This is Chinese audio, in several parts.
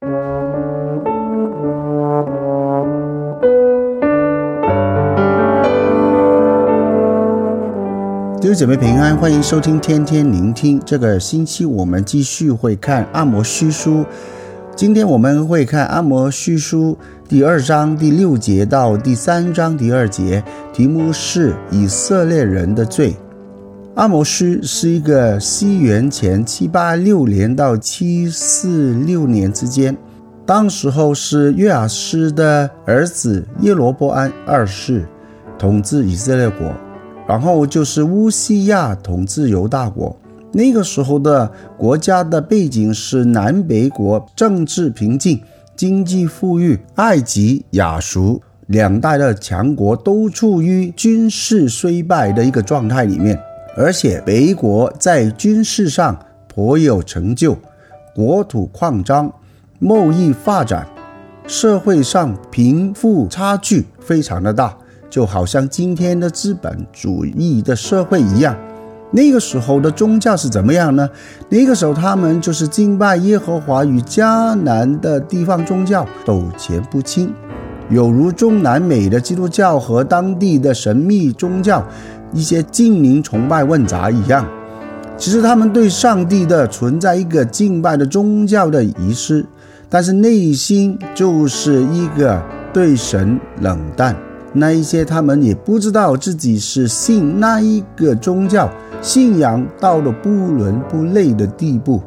弟兄姐妹平安，欢迎收听天天聆听。这个星期我们继续会看阿摩司书，今天我们会看阿摩司书第二章第六节到第三章第二节，题目是以色列人的罪。阿摩司是一个西元前七八六年到七四六年之间，当时候是约阿施的儿子耶罗波安二世统治以色列国。然后就是乌西亚统治犹大国，那个时候的国家的背景是南北国政治平静，经济富裕，埃及、亚述两大的强国都处于军事衰败的一个状态里面，而且北国在军事上颇有成就，国土扩张，贸易发展，社会上贫富差距非常的大。就好像今天的资本主义的社会一样，那个时候的宗教是怎么样呢？那个时候他们就是敬拜耶和华与迦南的地方宗教纠缠不清，有如中南美的基督教和当地的神秘宗教一些精灵崇拜问杂一样。其实他们对上帝的存在一个敬拜的宗教的仪式，但是内心就是一个对神冷淡。那一些他们也不知道自己是信那一个宗教，信仰到了不伦不类的地步。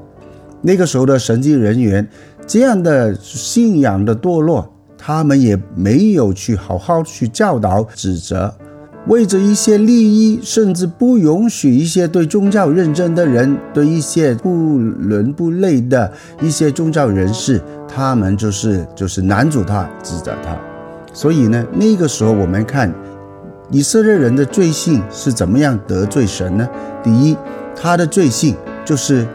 那个时候的神职人员，这样的信仰的堕落，他们也没有去好好去教导指责，为着一些利益，甚至不允许一些对宗教认真的人，对一些不伦不类的一些宗教人士，他们就是就是拦阻他，指责他。所以呢，那个时候我们看以色列人的罪性是怎么样得罪神呢？第一，他的罪性就是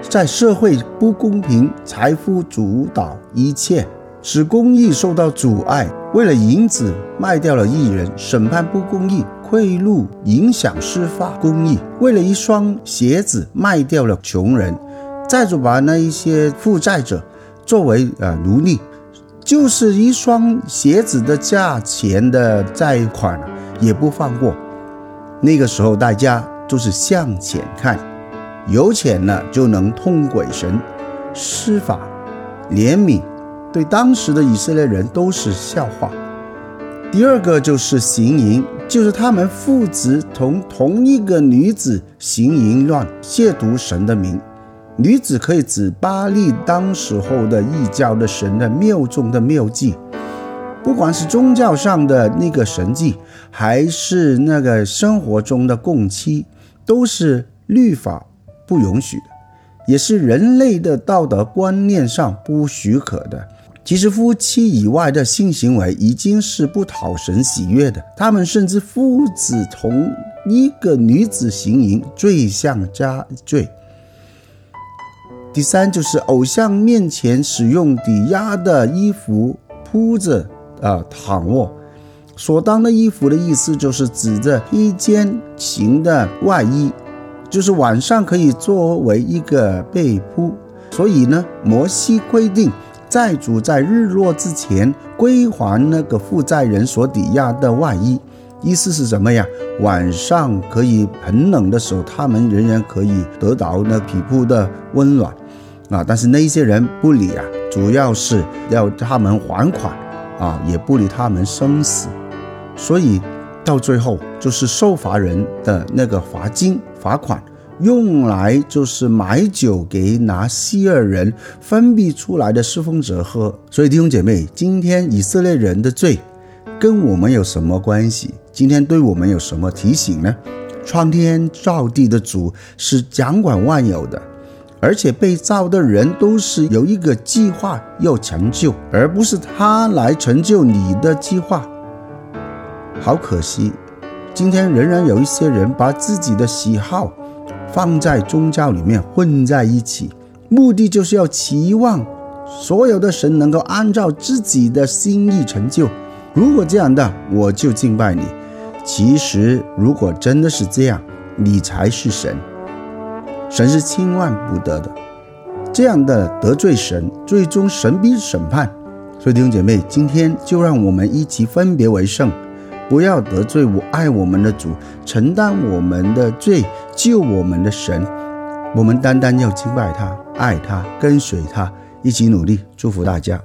在社会不公平，财富主导一切，使公义受到阻碍。为了银子卖掉了艺人，审判不公义，贿赂影响司法公义。为了一双鞋子卖掉了穷人，再就把那一些负债者作为呃奴隶。就是一双鞋子的价钱的债款也不放过，那个时候大家都是向钱看，有钱了就能通鬼神，施法怜悯，对当时的以色列人都是笑话。第二个就是行淫，就是他们父子同同一个女子行淫乱，亵渎神的名。女子可以指巴力当时候的异教的神的庙中的庙妓，不管是宗教上的那个神迹，还是那个生活中的共妻，都是律法不允许的，也是人类的道德观念上不许可的。其实夫妻以外的性行为已经是不讨神喜悦的，他们甚至父子同一个女子行淫，罪上加罪。第三就是偶像面前使用抵押的衣服铺着啊躺卧，所当的衣服的意思就是指着披肩型的外衣，就是晚上可以作为一个被铺。所以呢，摩西规定债主在日落之前归还那个负债人所抵押的外衣，意思是什么呀？晚上可以很冷的时候，他们仍然可以得到那皮肤的温暖。啊！但是那些人不理啊，主要是要他们还款啊，也不理他们生死，所以到最后就是受罚人的那个罚金罚款，用来就是买酒给拿西尔人分泌出来的侍奉者喝。所以弟兄姐妹，今天以色列人的罪跟我们有什么关系？今天对我们有什么提醒呢？创天造地的主是掌管万有的。而且被造的人都是有一个计划要成就，而不是他来成就你的计划。好可惜，今天仍然有一些人把自己的喜好放在宗教里面混在一起，目的就是要期望所有的神能够按照自己的心意成就。如果这样的，我就敬拜你。其实，如果真的是这样，你才是神。神是千万不得的，这样的得罪神，最终神必审判。所以弟兄姐妹，今天就让我们一起分别为圣，不要得罪我爱我们的主，承担我们的罪，救我们的神。我们单单要敬拜他，爱他，跟随他，一起努力。祝福大家。